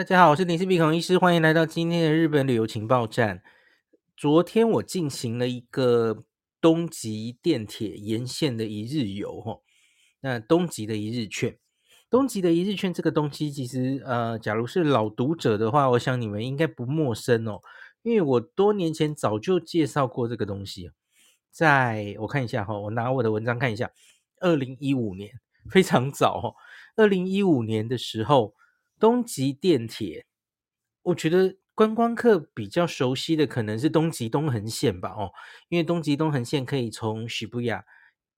大家好，我是林氏鼻孔医师，欢迎来到今天的日本旅游情报站。昨天我进行了一个东极电铁沿线的一日游，哈，那东极的一日券，东极的一日券这个东西，其实呃，假如是老读者的话，我想你们应该不陌生哦，因为我多年前早就介绍过这个东西，在我看一下哈，我拿我的文章看一下，二零一五年，非常早哦，二零一五年的时候。东极电铁，我觉得观光客比较熟悉的可能是东极东横线吧，哦，因为东极东横线可以从许布亚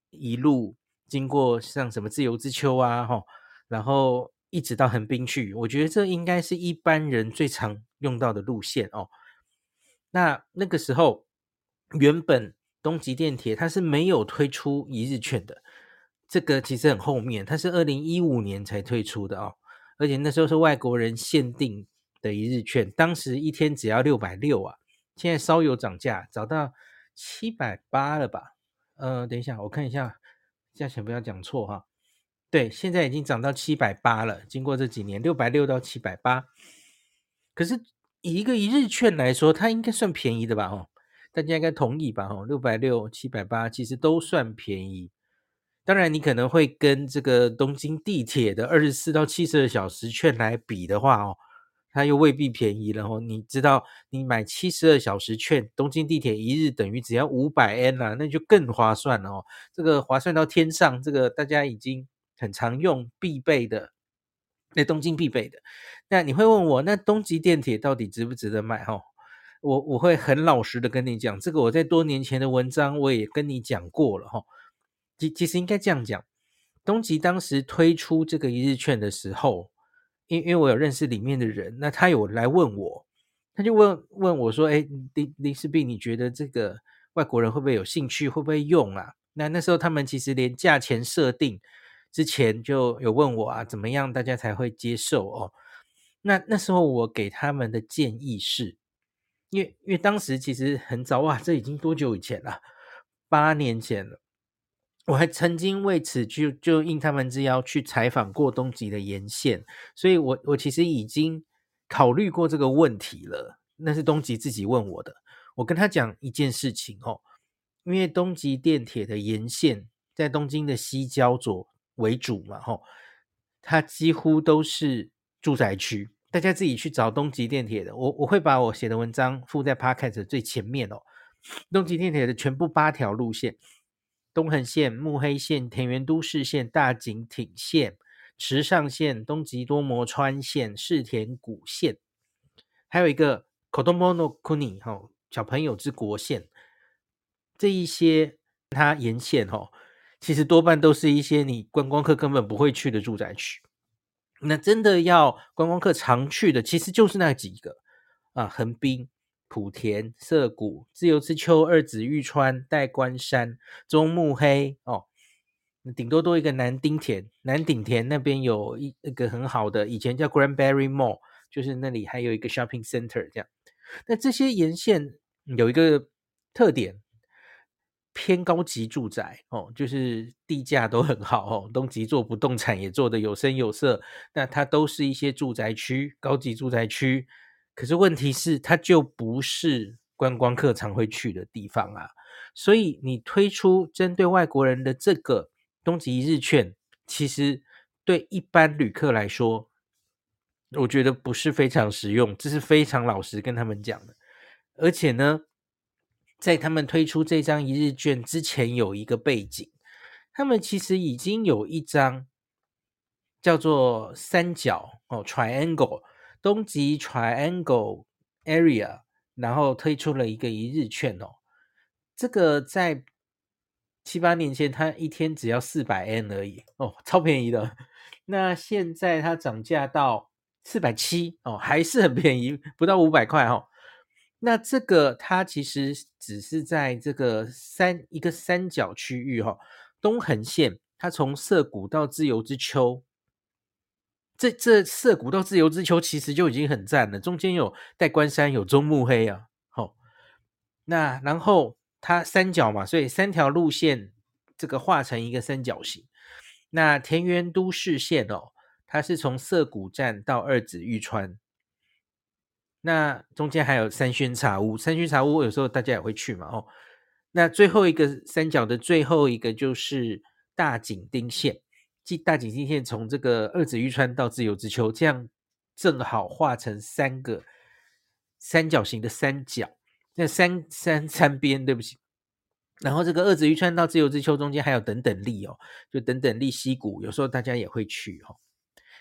一路经过像什么自由之丘啊，哈，然后一直到横滨去，我觉得这应该是一般人最常用到的路线哦。那那个时候，原本东极电铁它是没有推出一日券的，这个其实很后面，它是二零一五年才推出的哦。而且那时候是外国人限定的一日券，当时一天只要六百六啊，现在稍有涨价，涨到七百八了吧？呃，等一下我看一下价钱，不要讲错哈。对，现在已经涨到七百八了。经过这几年，六百六到七百八，可是以一个一日券来说，它应该算便宜的吧？哦，大家应该同意吧？哦，六百六、七百八其实都算便宜。当然，你可能会跟这个东京地铁的二十四到七十二小时券来比的话哦，它又未必便宜了哦。你知道，你买七十二小时券，东京地铁一日等于只要五百 N 啦，那就更划算了哦。这个划算到天上，这个大家已经很常用必备的，那东京必备的。那你会问我，那东急电铁到底值不值得买？哦，我我会很老实的跟你讲，这个我在多年前的文章我也跟你讲过了哈。其其实应该这样讲，东急当时推出这个一日券的时候，因因为我有认识里面的人，那他有来问我，他就问问我说：“哎，林林氏璧，你觉得这个外国人会不会有兴趣，会不会用啊？”那那时候他们其实连价钱设定之前就有问我啊，怎么样大家才会接受哦？那那时候我给他们的建议是，因为因为当时其实很早啊，这已经多久以前了？八年前了。我还曾经为此就就应他们之邀去采访过东极的沿线，所以我我其实已经考虑过这个问题了。那是东极自己问我的，我跟他讲一件事情哦，因为东极电铁的沿线在东京的西郊左为主嘛，吼，它几乎都是住宅区。大家自己去找东极电铁的，我我会把我写的文章附在 Podcast 最前面哦。东极电铁的全部八条路线。东横线、目黑线、田园都市线、大井町线、池上线、东极多摩川线、世田谷线，还有一个 Kodomo no Kuni 哈小朋友之国线，这一些它沿线哈，其实多半都是一些你观光客根本不会去的住宅区。那真的要观光客常去的，其实就是那几个啊，横滨。莆田、涩谷、自由之丘、二子玉川、代官山、中目黑哦，顶多多一个南町田。南町田那边有一一个很好的，以前叫 Grandberry Mall，就是那里还有一个 Shopping Center 这样。那这些沿线有一个特点，偏高级住宅哦，就是地价都很好哦。东急做不动产也做得有声有色，那它都是一些住宅区，高级住宅区。可是问题是，它就不是观光客常会去的地方啊，所以你推出针对外国人的这个东极一日券，其实对一般旅客来说，我觉得不是非常实用，这是非常老实跟他们讲的。而且呢，在他们推出这张一日券之前，有一个背景，他们其实已经有一张叫做三角哦，triangle。东极 Triangle Area，然后推出了一个一日券哦，这个在七八年前，它一天只要四百 N 而已哦，超便宜的。那现在它涨价到四百七哦，还是很便宜，不到五百块哦。那这个它其实只是在这个三一个三角区域哈、哦，东横线它从涩谷到自由之丘。这这涩谷到自由之丘其实就已经很赞了，中间有代官山，有中目黑啊，好、那然后它三角嘛，所以三条路线这个画成一个三角形。那田园都市线哦，它是从涩谷站到二子玉川，那中间还有三轩茶屋，三轩茶屋有时候大家也会去嘛，哦。那最后一个三角的最后一个就是大井町线，即大井町线从这个二子玉川到自由之丘，这样正好画成三个三角形的三角，那三三三边，对不起。然后这个二子玉川到自由之丘中间还有等等力哦，就等等力溪谷，有时候大家也会去哦。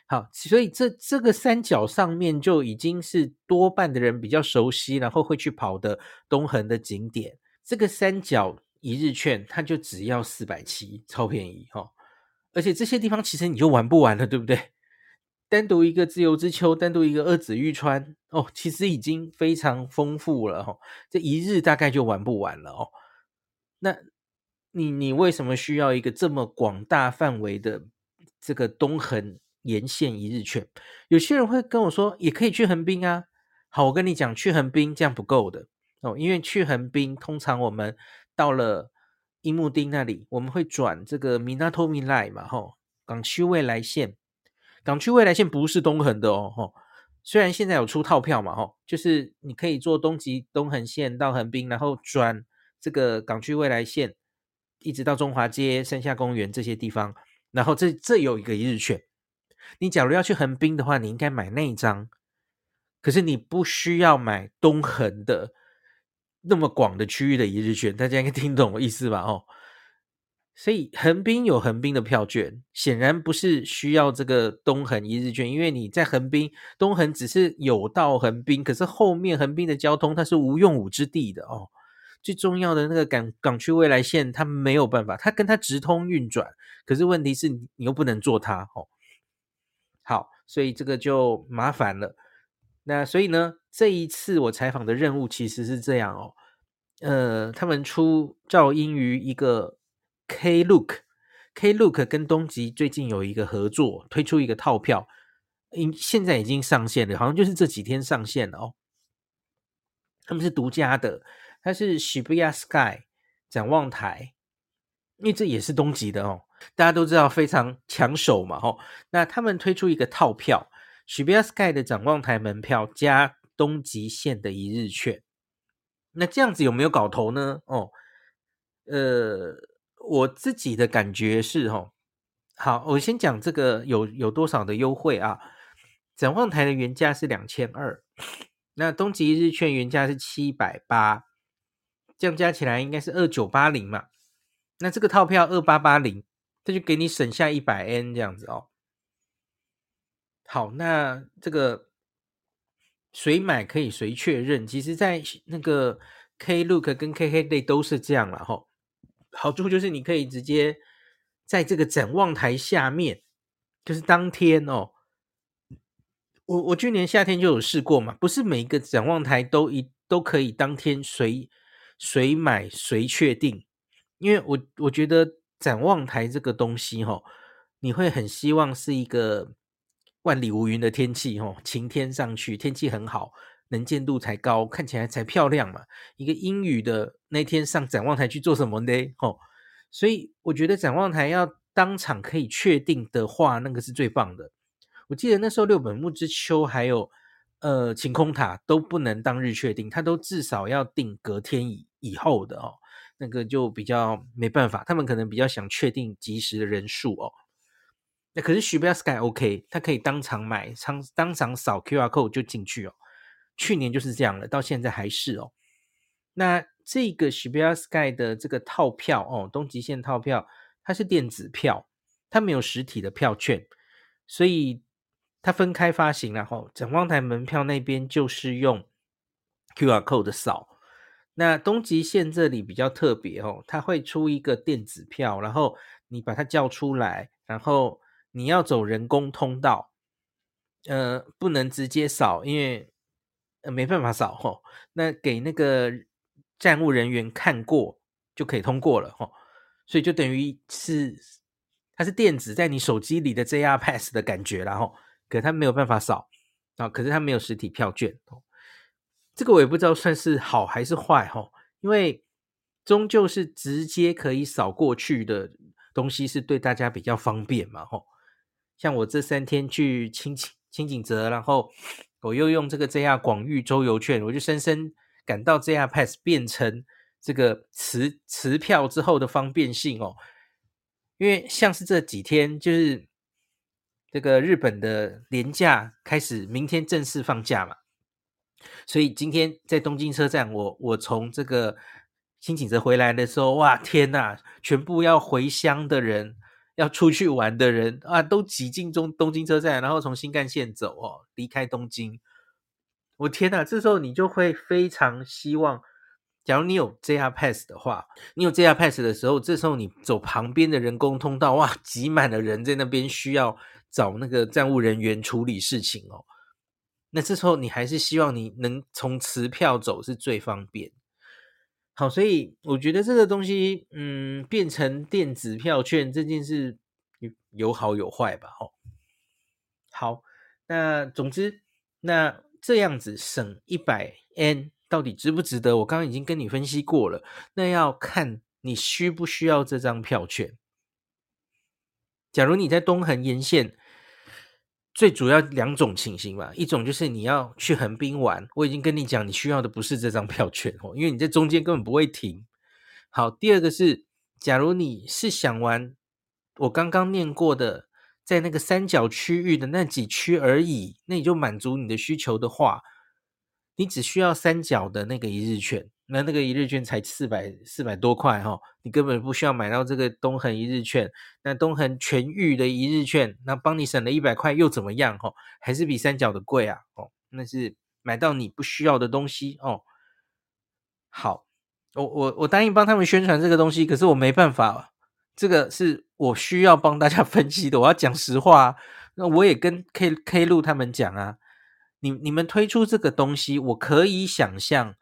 好，所以这这个三角上面就已经是多半的人比较熟悉，然后会去跑的东横的景点。这个三角一日券，它就只要四百七，超便宜哈、哦！而且这些地方其实你就玩不完了，对不对？单独一个自由之丘，单独一个二子玉川，哦，其实已经非常丰富了、哦。这一日大概就玩不完了哦。那你你为什么需要一个这么广大范围的这个东横沿线一日券？有些人会跟我说，也可以去横滨啊。好，我跟你讲，去横滨这样不够的。哦，因为去横滨，通常我们到了樱木町那里，我们会转这个 Minato Mirai 嘛，吼，港区未来线，港区未来线不是东横的哦，吼，虽然现在有出套票嘛，吼，就是你可以坐东急东横线到横滨，然后转这个港区未来线，一直到中华街、山下公园这些地方，然后这这有一个一日券，你假如要去横滨的话，你应该买那一张，可是你不需要买东横的。那么广的区域的一日券，大家应该听懂我意思吧？哦，所以横滨有横滨的票券，显然不是需要这个东横一日券，因为你在横滨东横只是有到横滨，可是后面横滨的交通它是无用武之地的哦。最重要的那个港港区未来线，它没有办法，它跟它直通运转，可是问题是你又不能坐它哦。好，所以这个就麻烦了。那所以呢，这一次我采访的任务其实是这样哦，呃，他们出照应于一个 Klook，Klook 跟东极最近有一个合作，推出一个套票，现在已经上线了，好像就是这几天上线了哦。他们是独家的，它是 Shibuya Sky 展望台，因为这也是东极的哦，大家都知道非常抢手嘛，哦，那他们推出一个套票。Shibuya Sky 的展望台门票加东极线的一日券，那这样子有没有搞头呢？哦，呃，我自己的感觉是哦，好，我先讲这个有有多少的优惠啊？展望台的原价是两千二，那东极一日券原价是七百八，这样加起来应该是二九八零嘛？那这个套票二八八零，这就给你省下一百 N 这样子哦。好，那这个谁买可以谁确认，其实，在那个 Klook 跟 KKday 都是这样了哈。好处就是你可以直接在这个展望台下面，就是当天哦。我我去年夏天就有试过嘛，不是每一个展望台都一都可以当天谁谁买谁确定，因为我我觉得展望台这个东西哈，你会很希望是一个。万里无云的天气，哦，晴天上去，天气很好，能见度才高，看起来才漂亮嘛。一个阴雨的那天上展望台去做什么呢？哦，所以我觉得展望台要当场可以确定的话，那个是最棒的。我记得那时候六本木之丘还有呃晴空塔都不能当日确定，它都至少要定隔天以以后的哦，那个就比较没办法，他们可能比较想确定即时的人数哦。那可是 Shibuya Sky OK，它可以当场买，当当场扫 QR code 就进去哦。去年就是这样了，到现在还是哦。那这个 Shibuya Sky 的这个套票哦，东急线套票，它是电子票，它没有实体的票券，所以它分开发行，然后展望台门票那边就是用 QR code 的扫。那东急线这里比较特别哦，它会出一个电子票，然后你把它叫出来，然后。你要走人工通道，呃，不能直接扫，因为呃没办法扫吼、哦。那给那个站务人员看过就可以通过了吼、哦。所以就等于是它是电子在你手机里的 JR Pass 的感觉啦吼。可它没有办法扫啊，可是它没有实体票券哦。这个我也不知道算是好还是坏吼、哦，因为终究是直接可以扫过去的东西是对大家比较方便嘛吼。像我这三天去轻井清景泽，然后我又用这个 JR 广域周游券，我就深深感到 JR Pass 变成这个磁磁票之后的方便性哦。因为像是这几天，就是这个日本的连假开始，明天正式放假嘛，所以今天在东京车站，我我从这个轻井泽回来的时候，哇，天呐，全部要回乡的人，要出去玩的人啊，都挤进中东京车站，然后从新干线走哦，离开东京。我天呐，这时候你就会非常希望。假如你有 JR Pass 的话，你有 JR Pass 的时候，这时候你走旁边的人工通道，哇，挤满了人在那边，需要找那个站务人员处理事情哦。那这时候你还是希望你能从磁票走是最方便。好，所以我觉得这个东西，嗯，变成电子票券这件事有好有坏吧？哦，好，那总之，那这样子省一百 N。到底值不值得？我刚刚已经跟你分析过了，那要看你需不需要这张票券。假如你在东横沿线，最主要两种情形吧，一种就是你要去横滨玩，我已经跟你讲，你需要的不是这张票券哦，因为你在中间根本不会停。好，第二个是，假如你是想玩我刚刚念过的，在那个三角区域的那几区而已，那你就满足你的需求的话。你只需要三角的那个一日券，那那个一日券才四百四百多块哈，你根本不需要买到这个东恒一日券。那东恒全域的一日券，那帮你省了一百块又怎么样哈？还是比三角的贵啊哦，那是买到你不需要的东西哦。好，我我我答应帮他们宣传这个东西，可是我没办法，这个是我需要帮大家 分析的，我要讲实话。啊那我也跟 K K 路他们讲啊。你你们推出这个东西，我可以想象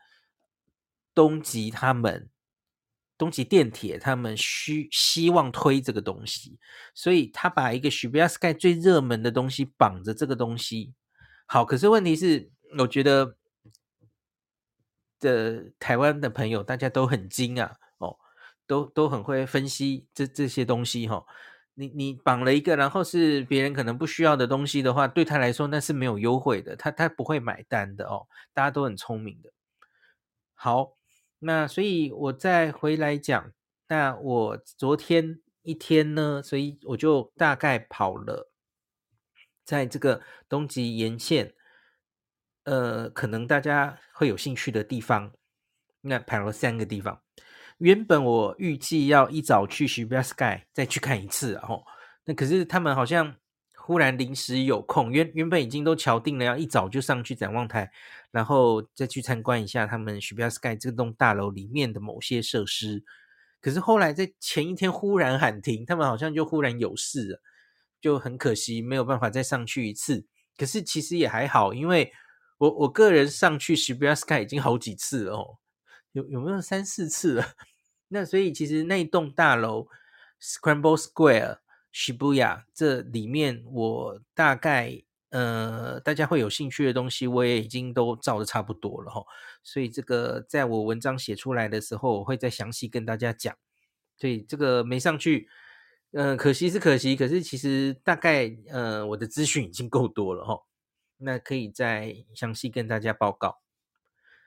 东极他们、东极电铁他们需希望推这个东西，所以他把一个 s h i b a Sky 最热门的东西绑着这个东西。好，可是问题是，我觉得的台湾的朋友大家都很精啊，哦，都都很会分析这这些东西哈、哦。你你绑了一个，然后是别人可能不需要的东西的话，对他来说那是没有优惠的，他他不会买单的哦。大家都很聪明的。好，那所以我再回来讲，那我昨天一天呢，所以我就大概跑了，在这个东极沿线，呃，可能大家会有兴趣的地方，那跑了三个地方。原本我预计要一早去 s h i b a Sky 再去看一次，哦，那可是他们好像忽然临时有空，原原本已经都敲定了，要一早就上去展望台，然后再去参观一下他们 s h i b u Sky 这栋大楼里面的某些设施。可是后来在前一天忽然喊停，他们好像就忽然有事了，就很可惜没有办法再上去一次。可是其实也还好，因为我我个人上去 s h i b u Sky 已经好几次了哦，有有没有三四次了？那所以其实那栋大楼 Scramble Square Shibuya 这里面，我大概呃大家会有兴趣的东西，我也已经都照得差不多了哈。所以这个在我文章写出来的时候，我会再详细跟大家讲。所以这个没上去，嗯、可惜是可惜，可是其实大概呃我的资讯已经够多了哈。那可以再详细跟大家报告。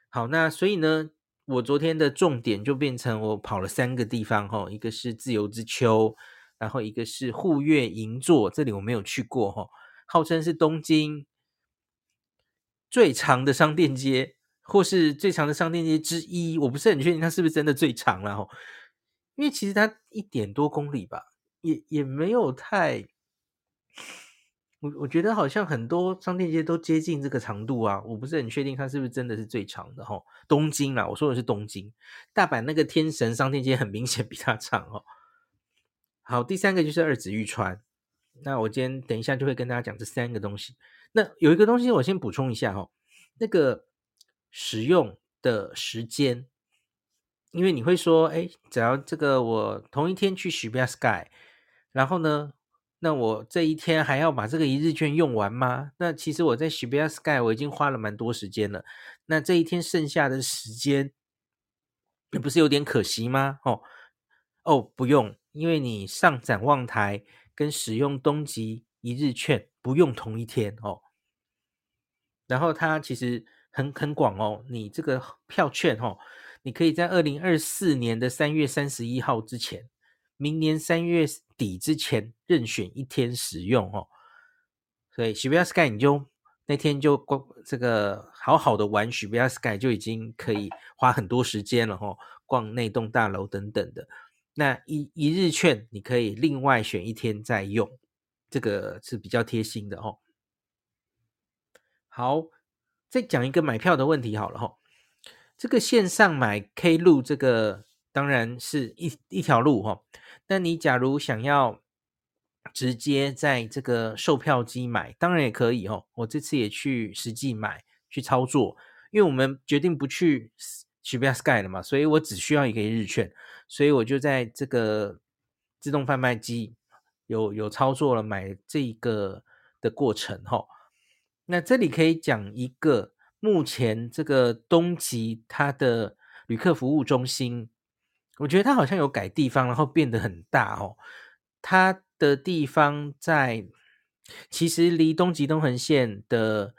好，那所以呢，我昨天的重点就变成我跑了三个地方哈，一个是自由之丘，然后一个是户越银座，这里我没有去过哈，号称是东京最长的商店街，或是最长的商店街之一，我不是很确定它是不是真的最长了哈，因为其实它一点多公里吧，也也没有太。我我觉得好像很多商店街都接近这个长度啊，我不是很确定它是不是真的是最长的哈。东京啦，我说的是东京，大阪那个天神商店街很明显比它长哦。好，第三个就是二子玉川，那我今天等一下就会跟大家讲这三个东西。那有一个东西我先补充一下哈，那个使用的时间，因为你会说，哎，只要这个我同一天去 shiba sky 然后呢，那我这一天还要把这个一日券用完吗？那其实我在 shiba Sky 我已经花了蛮多时间了。那这一天剩下的时间，那不是有点可惜吗？哦哦，不用，因为你上展望台跟使用东极一日券不用同一天哦。然后它其实很很广哦，你这个票券哦，你可以在二零二四年的三月三十一号之前，明年三月底之前任选一天使用哦。所以 s h i b a Sky 你就那天就逛这个好好的玩 s h i b a Sky 就已经可以花很多时间了哦，逛那栋大楼等等的。那一一日券你可以另外选一天再用，这个是比较贴心的哦。好，再讲一个买票的问题好了哈。这个线上买 K 路，这个当然是一一条路哈。但你假如想要直接在这个售票机买，当然也可以哦。我这次也去实际买去操作，因为我们决定不去 Shibuya Sky 了嘛，所以我只需要一个日券，所以我就在这个自动贩卖机有有操作了买这个的过程哈。那这里可以讲一个，目前这个东极它的旅客服务中心，我觉得它好像有改地方，然后变得很大哦。它的地方在其实离东极东横线的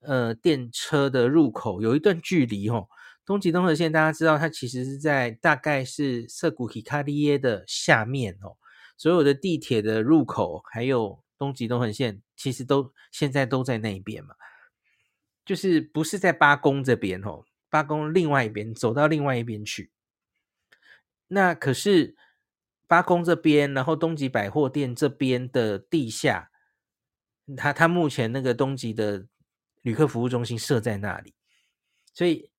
呃电车的入口有一段距离哦。东急东横线大家知道，它其实是在大概是涩谷ヒカリエ的下面哦。所有的地铁的入口还有。东急东横线其实都现在都在那边嘛，就是不是在八公这边哦，八公另外一边走到另外一边去。那可是八公这边，然后东急百货店这边的地下，他他目前那个东急的旅客服务中心设在那里，所以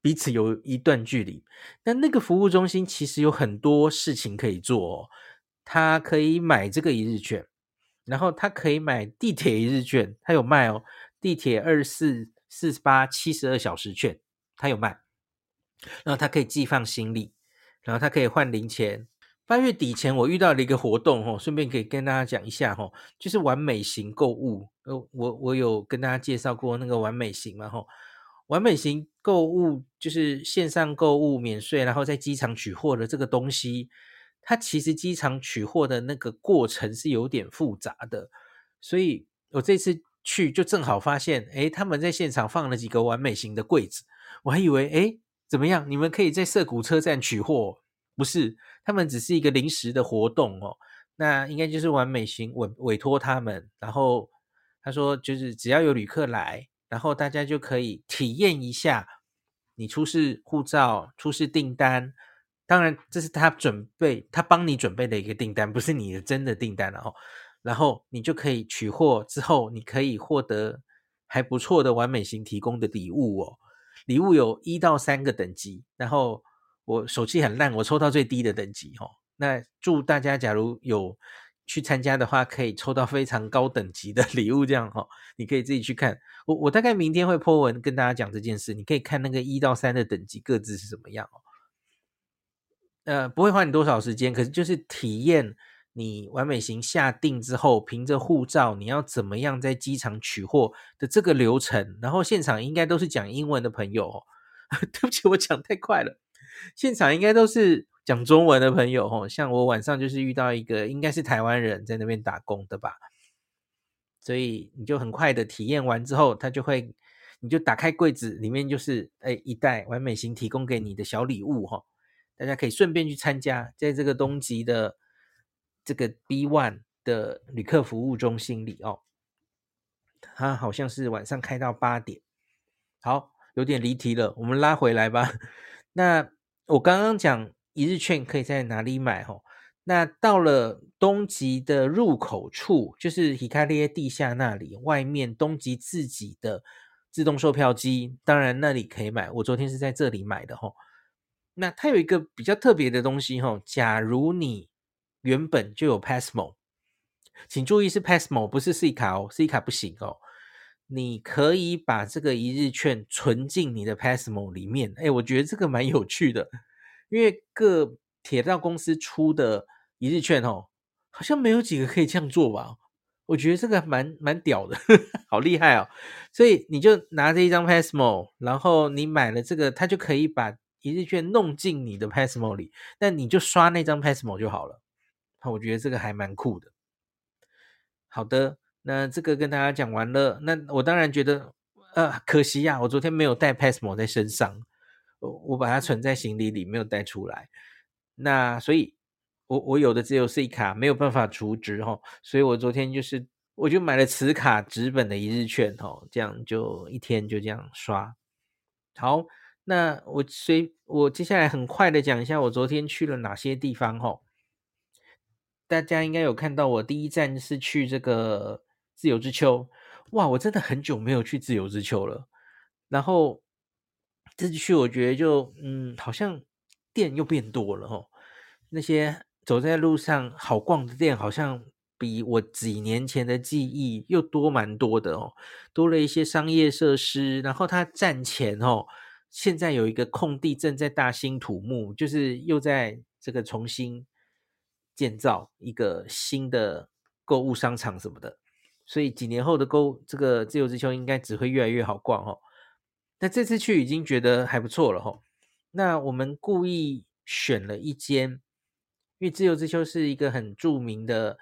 彼此有一段距离。但那个服务中心其实有很多事情可以做哦，他可以买这个一日券。然后他可以买地铁一日券，他有卖哦。地铁二四、四八、七十二小时券，他有卖。然后他可以寄放行李，然后他可以换零钱。八月底前，我遇到了一个活动哦，顺便可以跟大家讲一下哦，就是完美型购物。呃，我我有跟大家介绍过那个完美型嘛吼。完美型购物就是线上购物免税，然后在机场取货的这个东西。它其实机场取货的那个过程是有点复杂的，所以我这次去就正好发现，诶，他们在现场放了几个完美型的柜子，我还以为，诶，怎么样？你们可以在涩谷车站取货？不是，他们只是一个临时的活动哦。那应该就是完美型委委托他们，然后他说就是只要有旅客来，然后大家就可以体验一下，你出示护照、出示订单。当然，这是他准备，他帮你准备的一个订单，不是你的真的订单了哦。然后你就可以取货之后，你可以获得还不错的完美型提供的礼物哦。礼物有一到三个等级，然后我手气很烂，我抽到最低的等级哦。那祝大家假如有去参加的话，可以抽到非常高等级的礼物，这样哦。你可以自己去看。我我大概明天会 po 文跟大家讲这件事，你可以看那个一到三的等级各自是怎么样哦。呃，不会花你多少时间，可是就是体验你完美型下定之后，凭着护照你要怎么样在机场取货的这个流程。然后现场应该都是讲英文的朋友哦，对不起，我讲太快了。现场应该都是讲中文的朋友哦，像我晚上就是遇到一个应该是台湾人在那边打工的吧，所以你就很快的体验完之后，他就会，你就打开柜子，里面就是哎一袋完美行提供给你的小礼物哈。大家可以顺便去参加，在这个东极的这个 B One 的旅客服务中心里哦，它好像是晚上开到八点。好，有点离题了，我们拉回来吧。那我刚刚讲一日券可以在哪里买？哦，那到了东极的入口处，就是皮卡列地下那里，外面东极自己的自动售票机，当然那里可以买。我昨天是在这里买的，哦，那它有一个比较特别的东西哈，假如你原本就有 Passmo，请注意是 Passmo，不是 C 卡哦，C 卡不行哦。你可以把这个一日券存进你的 PASMO 里面，哎，我觉得这个蛮有趣的，因为各铁道公司出的一日券哦，好像没有几个可以这样做吧？我觉得这个蛮蛮屌的，好厉害哦。所以你就拿着一张 PASMO，然后你买了这个，它就可以把。一日券弄进你的 PASMO 里，那你就刷那张 PASMO 就好了。我觉得这个还蛮酷的。好的，那这个跟大家讲完了。那我当然觉得，呃，可惜呀、我昨天没有带 Passmo 在身上，我把它存在行李里，没有带出来。那所以我，我有的只有 C 卡，没有办法储值哈，所以我昨天就是我就买了磁卡纸本的一日券哈，这样就一天就这样刷。好，那我随我接下来很快的讲一下我昨天去了哪些地方哈。大家应该有看到，我第一站是去这个自由之丘，哇，我真的很久没有去自由之丘了。然后这去，我觉得就嗯，好像店又变多了哦。那些走在路上好逛的店，好像比我几年前的记忆又多蛮多的哦。多了一些商业设施，然后它站前哦，现在有一个空地正在大兴土木，就是又在这个重新。建造一个新的购物商场什么的，所以几年后的购这个自由之丘应该只会越来越好逛哦。那这次去已经觉得还不错了哈。那我们故意选了一间，因为自由之丘是一个很著名的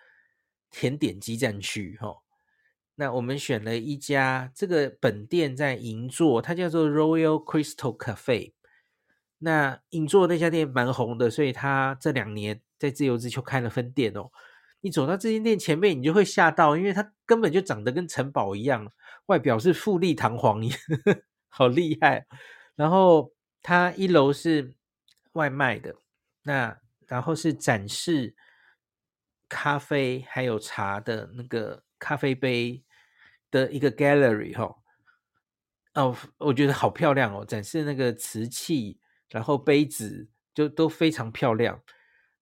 甜点基站区哈。那我们选了一家，这个本店在银座，它叫做 Royal Crystal Cafe。那银座那家店蛮红的，所以它这两年。在自由之丘开了分店哦，你走到这间店前面，你就会吓到，因为它根本就长得跟城堡一样，外表是富丽堂皇，好厉害。然后它一楼是外卖的，那然后是展示咖啡还有茶的那个咖啡杯的一个 gallery 哈。哦，我觉得好漂亮哦，展示那个瓷器，然后杯子就都非常漂亮。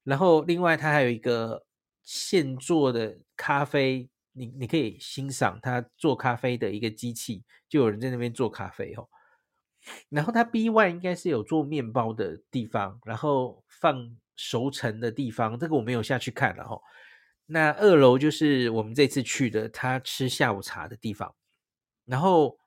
然后，另外它还有一个现做的咖啡，你你可以欣赏他做咖啡的一个机器，就有人在那边做咖啡哦。然后他 B one 应该是有做面包的地方，然后放熟成的地方，这个我没有下去看了哈。那二楼就是我们这次去的，他吃下午茶的地方。然后，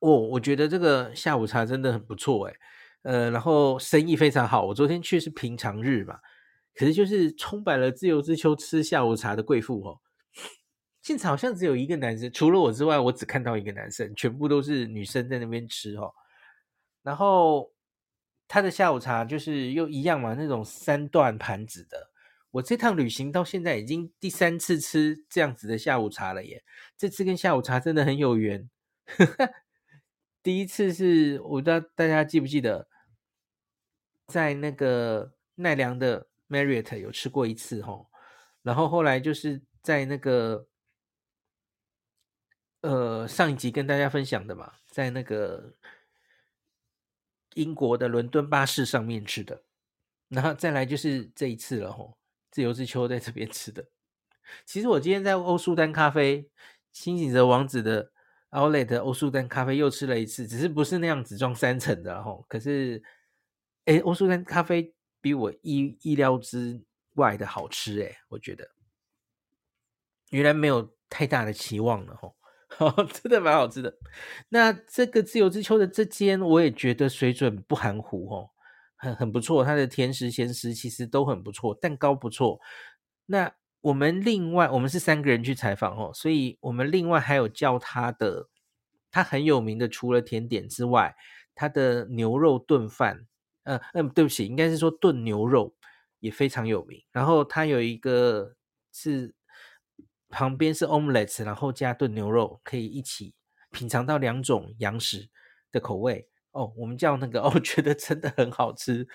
哦，我觉得这个下午茶真的很不错诶。呃，然后生意非常好。我昨天去是平常日嘛，可是就是充满了自由之秋吃下午茶的贵妇哦。现场好像只有一个男生，除了我之外，我只看到一个男生，全部都是女生在那边吃哦。然后他的下午茶就是又一样嘛，那种三段盘子的。我这趟旅行到现在已经第三次吃这样子的下午茶了耶，这次跟下午茶真的很有缘。第一次是我不知道大家记不记得。在那个奈良的 Marriott 有吃过一次哦，然后后来就是在那个呃上一集跟大家分享的嘛，在那个英国的伦敦巴士上面吃的，然后再来就是这一次了吼，自由之秋在这边吃的。其实我今天在欧舒丹咖啡新井泽王子的 Outlet 欧舒丹咖啡又吃了一次，只是不是那样子装三层的哈，可是。哎，欧舒丹咖啡比我意意料之外的好吃诶，我觉得原来没有太大的期望了吼，真的蛮好吃的。那这个自由之丘的这间，我也觉得水准不含糊哦，很很不错。它的甜食、咸食其实都很不错，蛋糕不错。那我们另外，我们是三个人去采访哦，所以我们另外还有叫他的，他很有名的，除了甜点之外，他的牛肉炖饭。嗯嗯，对不起，应该是说炖牛肉也非常有名。然后它有一个是旁边是 omelette，然后加炖牛肉，可以一起品尝到两种羊食的口味哦。我们叫那个，哦、觉得真的很好吃。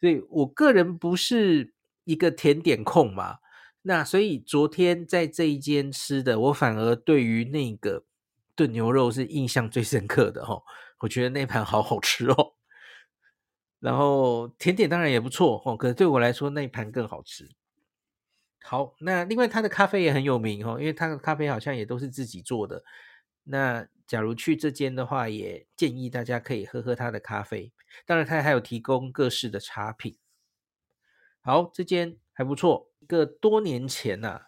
所以我个人不是一个甜点控嘛，那所以昨天在这一间吃的，我反而对于那个炖牛肉是印象最深刻的哦。我觉得那盘好好吃哦。然后甜点当然也不错哦，可是对我来说那一盘更好吃。好，那另外他的咖啡也很有名哦，因为他的咖啡好像也都是自己做的。那假如去这间的话，也建议大家可以喝喝他的咖啡。当然，他还有提供各式的茶品。好，这间还不错。一个多年前呐、啊，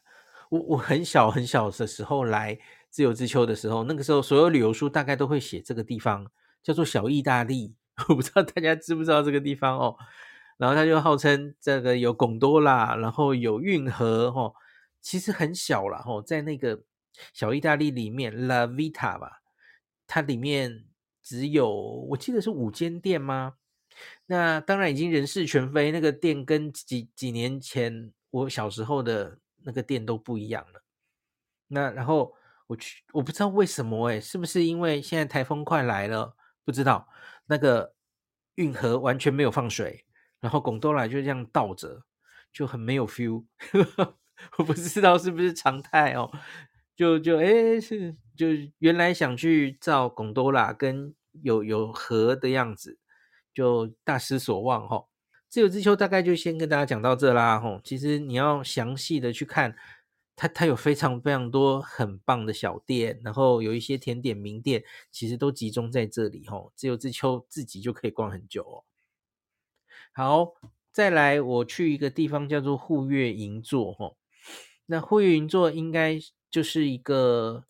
我我很小很小的时候来自由之丘的时候，那个时候所有旅游书大概都会写这个地方叫做小意大利。我不知道大家知不知道这个地方哦，然后他就号称这个有贡多拉，然后有运河哦，其实很小了哦，在那个小意大利里面，La Vita 吧，它里面只有我记得是五间店吗？那当然已经人事全非，那个店跟几几年前我小时候的那个店都不一样了。那然后我去，我不知道为什么诶，是不是因为现在台风快来了？不知道那个运河完全没有放水，然后拱多拉就这样倒着，就很没有 feel。我不知道是不是常态哦。就就诶是就原来想去照拱多拉跟有有河的样子，就大失所望哈。自由之丘大概就先跟大家讲到这啦哈。其实你要详细的去看，它它有非常非常多很棒的小店，然后有一些甜点名店，其实都集中在这里哈。自由之丘自己就可以逛很久哦。好，再来我去一个地方叫做户月银座哈。那户月银座应该。就是一个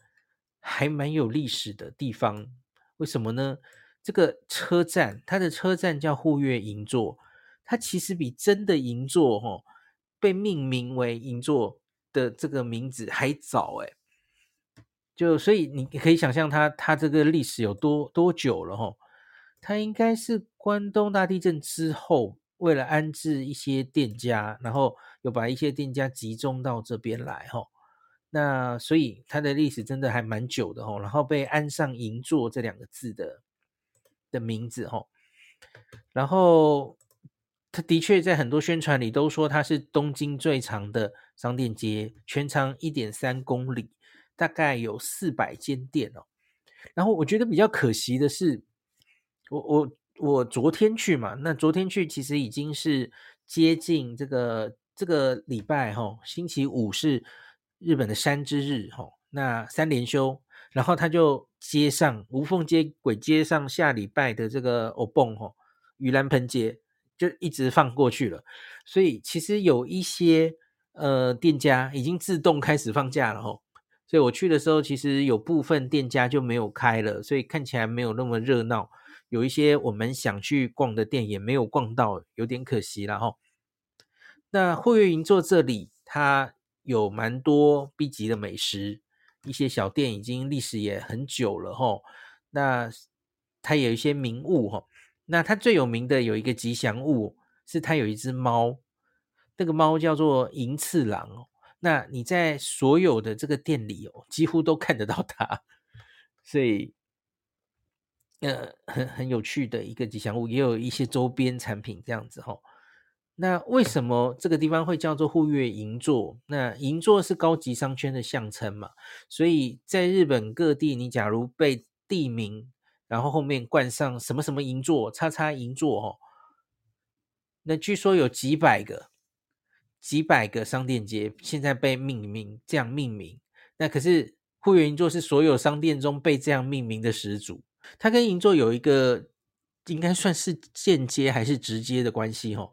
还蛮有历史的地方，为什么呢？这个车站，它的车站叫户月银座，它其实比真的银座哈被命名为银座的这个名字还早诶。就所以你可以想象它它这个历史有多多久了哈？它应该是关东大地震之后，为了安置一些店家，然后又把一些店家集中到这边来哈。那所以它的历史真的还蛮久的吼，然后被安上银座这两个字的的名字吼，然后它的确在很多宣传里都说它是东京最长的商店街，全长一点三公里，大概有四百间店哦。然后我觉得比较可惜的是，我我我昨天去嘛，那昨天去其实已经是接近这个这个礼拜吼，星期五是。日本的山之日，吼，那三连休，然后他就接上无缝接轨，接上下礼拜的这个欧蹦，吼，盂兰盆节就一直放过去了。所以其实有一些呃店家已经自动开始放假了，吼。所以我去的时候，其实有部分店家就没有开了，所以看起来没有那么热闹。有一些我们想去逛的店也没有逛到，有点可惜了，吼。那户月银座这里，它。有蛮多 B 级的美食，一些小店已经历史也很久了吼。那它有一些名物吼，那它最有名的有一个吉祥物，是它有一只猫，那个猫叫做银次郎哦。那你在所有的这个店里哦，几乎都看得到它，所以呃，很很有趣的一个吉祥物，也有一些周边产品这样子吼。那为什么这个地方会叫做户月银座？那银座是高级商圈的象征嘛，所以在日本各地，你假如被地名，然后后面冠上什么什么银座、叉叉银座哦，那据说有几百个、几百个商店街现在被命名这样命名。那可是户月银座是所有商店中被这样命名的始祖，它跟银座有一个应该算是间接还是直接的关系哦。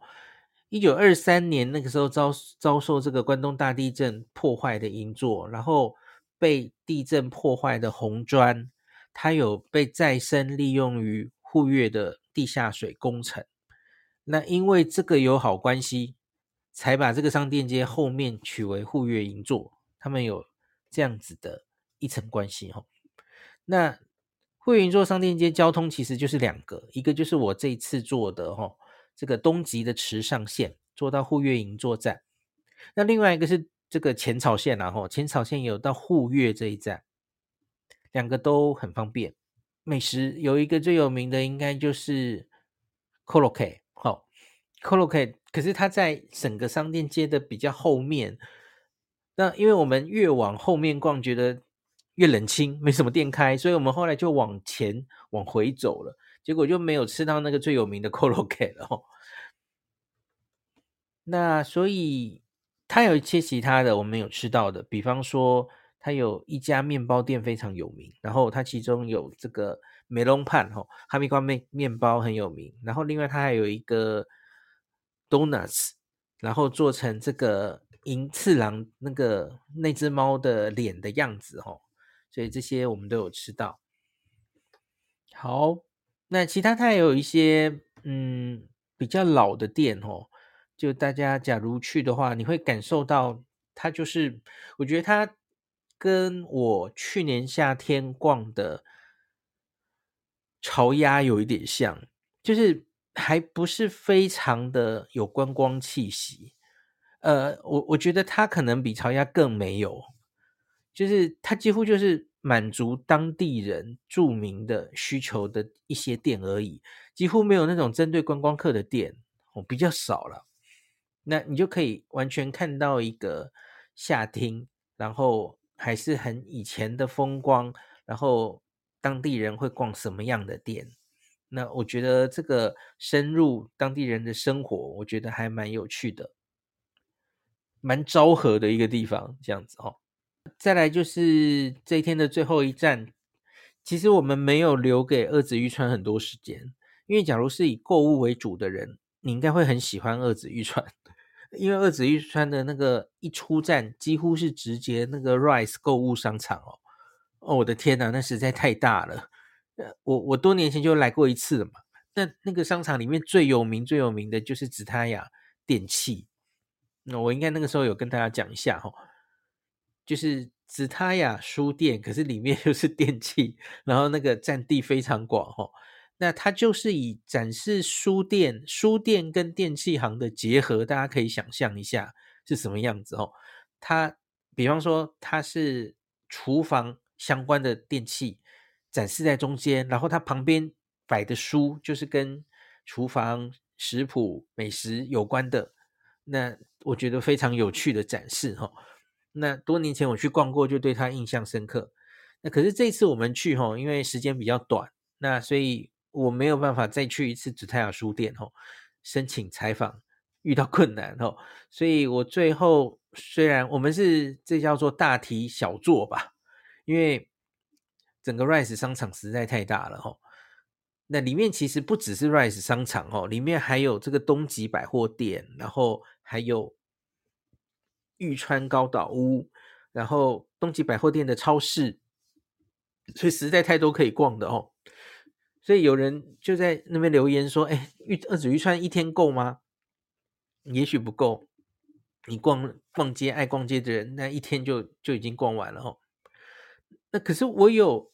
一九二三年那个时候遭遭受这个关东大地震破坏的银座，然后被地震破坏的红砖，它有被再生利用于户月的地下水工程。那因为这个友好关系，才把这个商店街后面取为户月银座。他们有这样子的一层关系哈。那户月银座商店街交通其实就是两个，一个就是我这一次做的哈。这个东急的池上线坐到户月银座站，那另外一个是这个浅草线然后浅草线有到户月这一站，两个都很方便。美食有一个最有名的应该就是 Korokke 好 Korokke 可是它在整个商店街的比较后面。那因为我们越往后面逛，觉得越冷清，没什么店开，所以我们后来就往前往回走了。结果就没有吃到那个最有名的 Korokke 了哦。那所以它有一些其他的我们有吃到的，比方说它有一家面包店非常有名，然后它其中有这个梅隆盘哈，哈密瓜面面包很有名，然后另外它还有一个 donuts，然后做成这个银次郎那个那只猫的脸的样子哈，所以这些我们都有吃到。好。那其他它也有一些嗯比较老的店哦，就大家假如去的话，你会感受到它就是，我觉得它跟我去年夏天逛的潮鸭有一点像，就是还不是非常的有观光气息。呃，我我觉得它可能比潮鸭更没有，就是它几乎就是满足当地人著名的需求的一些店而已，几乎没有那种针对观光客的店，哦，比较少了。那你就可以完全看到一个夏厅，然后还是很以前的风光，然后。当地人会逛什么样的店？那我觉得这个深入当地人的生活，我觉得还蛮有趣的，蛮昭和的一个地方，这样子哦。再来就是这一天的最后一站，其实我们没有留给二子玉川很多时间，因为假如是以购物为主的人，你应该会很喜欢二子玉川，因为二子玉川的那个一出站几乎是直接那个 Rise 购物商场哦。哦，我的天哪，那实在太大了。呃，我我多年前就来过一次了嘛。那那个商场里面最有名、最有名的就是紫他雅电器。那我应该那个时候有跟大家讲一下哈，就是紫他雅书店，可是里面 又是电器，然后那个占地非常广哈。那它就是以展示书店、书店跟电器行的结合，大家可以想象一下是什么样子哦。它比方说，它是厨房。相关的电器展示在中间，然后它旁边摆的书就是跟厨房、食谱、美食有关的，那我觉得非常有趣的展示哈。那多年前我去逛过，就对它印象深刻。那可是这次我们去哈，因为时间比较短，那所以我没有办法再去一次紫泰雅书店哈，申请采访遇到困难哈，所以我最后虽然我们是这叫做大题小做吧。因为整个 Rise 商场实在太大了哈，那里面其实不只是 Rise 商场哦，里面还有这个东急百货店，然后还有玉川高岛屋，然后东急百货店的超市，所以实在太多可以逛的哦。所以有人就在那边留言说：“哎，玉二子玉川一天够吗？也许不够，你逛逛街爱逛街的人，那一天就就已经逛完了哦。”那可是我有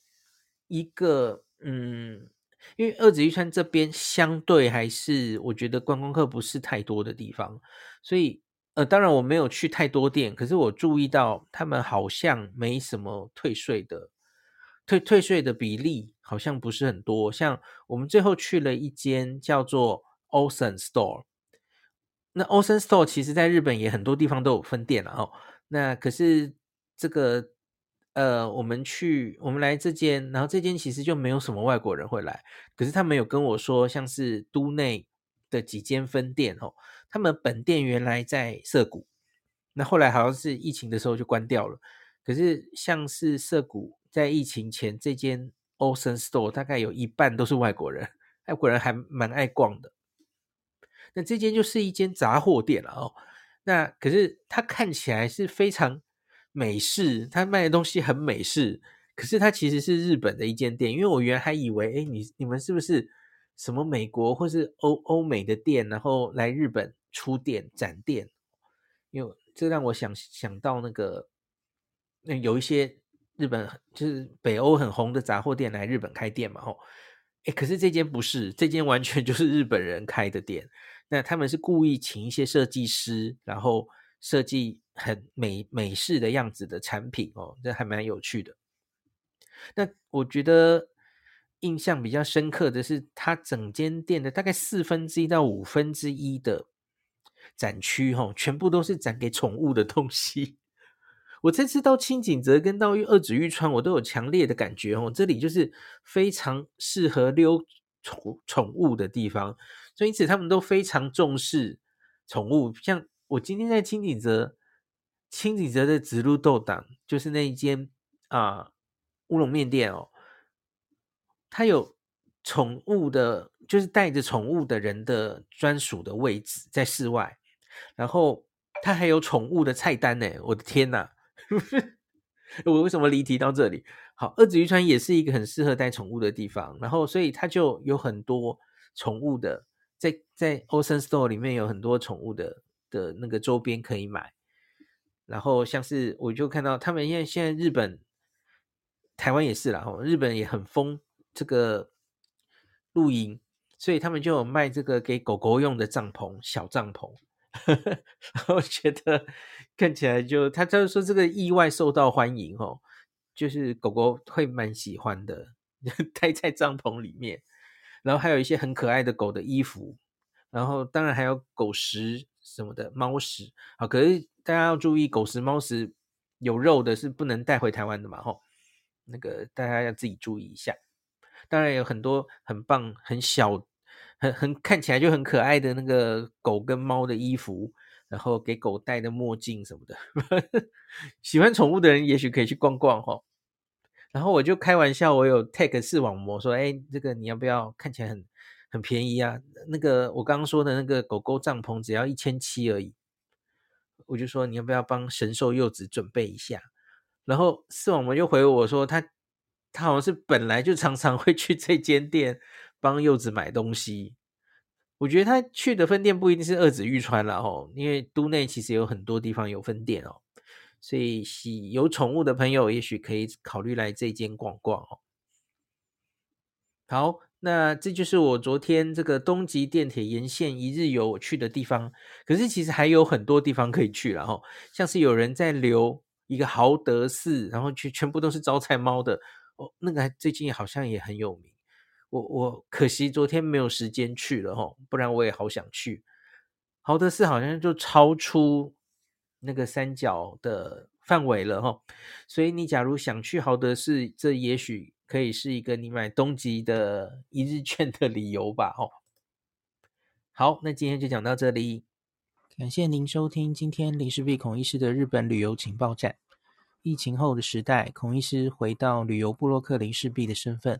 一个，嗯，因为二子玉川这边相对还是我觉得观光客不是太多的地方，所以呃，当然我没有去太多店，可是我注意到他们好像没什么退税的，退退税的比例好像不是很多。像我们最后去了一间叫做 Ocean Store，那 Ocean Store 其实在日本也很多地方都有分店了哦。那可是这个。呃，我们去，我们来这间，然后这间其实就没有什么外国人会来，可是他没有跟我说，像是都内的几间分店哦，他们本店原来在涩谷，那后来好像是疫情的时候就关掉了。可是像是涩谷在疫情前这间 Ocean Store 大概有一半都是外国人，外国人还蛮爱逛的。那这间就是一间杂货店了哦，那可是它看起来是非常。美式，它卖的东西很美式，可是它其实是日本的一间店。因为我原来还以为，哎，你你们是不是什么美国或是欧欧美的店，然后来日本出店展店？因为这让我想想到那个，那有一些日本就是北欧很红的杂货店来日本开店嘛，吼，哎，可是这间不是，这间完全 就是日本人开的店。那他们是故意请一些设计师，然后设计。很美美式的样子的产品哦，这还蛮有趣的。那我觉得印象比较深刻的是，它整间店的大概四分之一到五分之一的展区哦，全部都是展给宠物的东西。我这次到轻井泽跟到二子玉川，我都有强烈的感觉哦，这里就是非常适合溜宠宠物的地方，所以因此他们都非常重视宠物。像我今天在轻井泽。轻井泽的紫露豆档就是那一间啊乌龙面店哦，它有宠物的，就是带着宠物的人的专属的位置在室外，然后它还有宠物的菜单呢。我的天哪，我为什么离题到这里？好，二子渔川也是一个很适合带宠物的地方，然后所以它就有很多宠物的，在在 Ocean Store 里面有很多宠物的的那个周边可以买。然后像是我就看到他们，因为现在日本、台湾也是啦，日本也很疯这个露营，所以他们就有卖这个给狗狗用的帐篷，小帐篷。然后觉得看起来就他就是说这个意外受到欢迎哦，就是狗狗会蛮喜欢的，待在帐篷里面。然后还有一些很可爱的狗的衣服，然后当然还有狗食什么的，猫食。好，可是大家要注意，狗食、猫食有肉的是不能带回台湾的嘛？吼，那个大家要自己注意一下。当然有很多很棒、很小、很很看起来就很可爱的那个狗跟猫的衣服，然后给狗戴的墨镜什么的。喜欢宠物的人也许可以去逛逛哈。然后我就开玩笑，我有 tag 视网膜说：“哎，这个你要不要？看起来很很便宜啊。那个我刚刚说的那个狗狗帐篷只要一千七而已。”我就说：“你要不要帮神兽柚子准备一下？”然后视网膜就回我说：“他。”他好像是本来就常常会去这间店帮柚子买东西，我觉得他去的分店不一定是二子玉川了哦，因为都内其实有很多地方有分店哦，所以喜有宠物的朋友也许可以考虑来这间逛逛哦。好，那这就是我昨天这个东极电铁沿线一日游我去的地方，可是其实还有很多地方可以去了哦，像是有人在留一个豪德寺，然后去全部都是招财猫的。哦，那个最近好像也很有名，我我可惜昨天没有时间去了哈，不然我也好想去。豪德寺好像就超出那个三角的范围了哈，所以你假如想去豪德寺，这也许可以是一个你买东极的一日券的理由吧哦。好，那今天就讲到这里，感谢您收听今天林氏璧孔医师的日本旅游情报站。疫情后的时代，孔医师回到旅游部落客林氏璧的身份，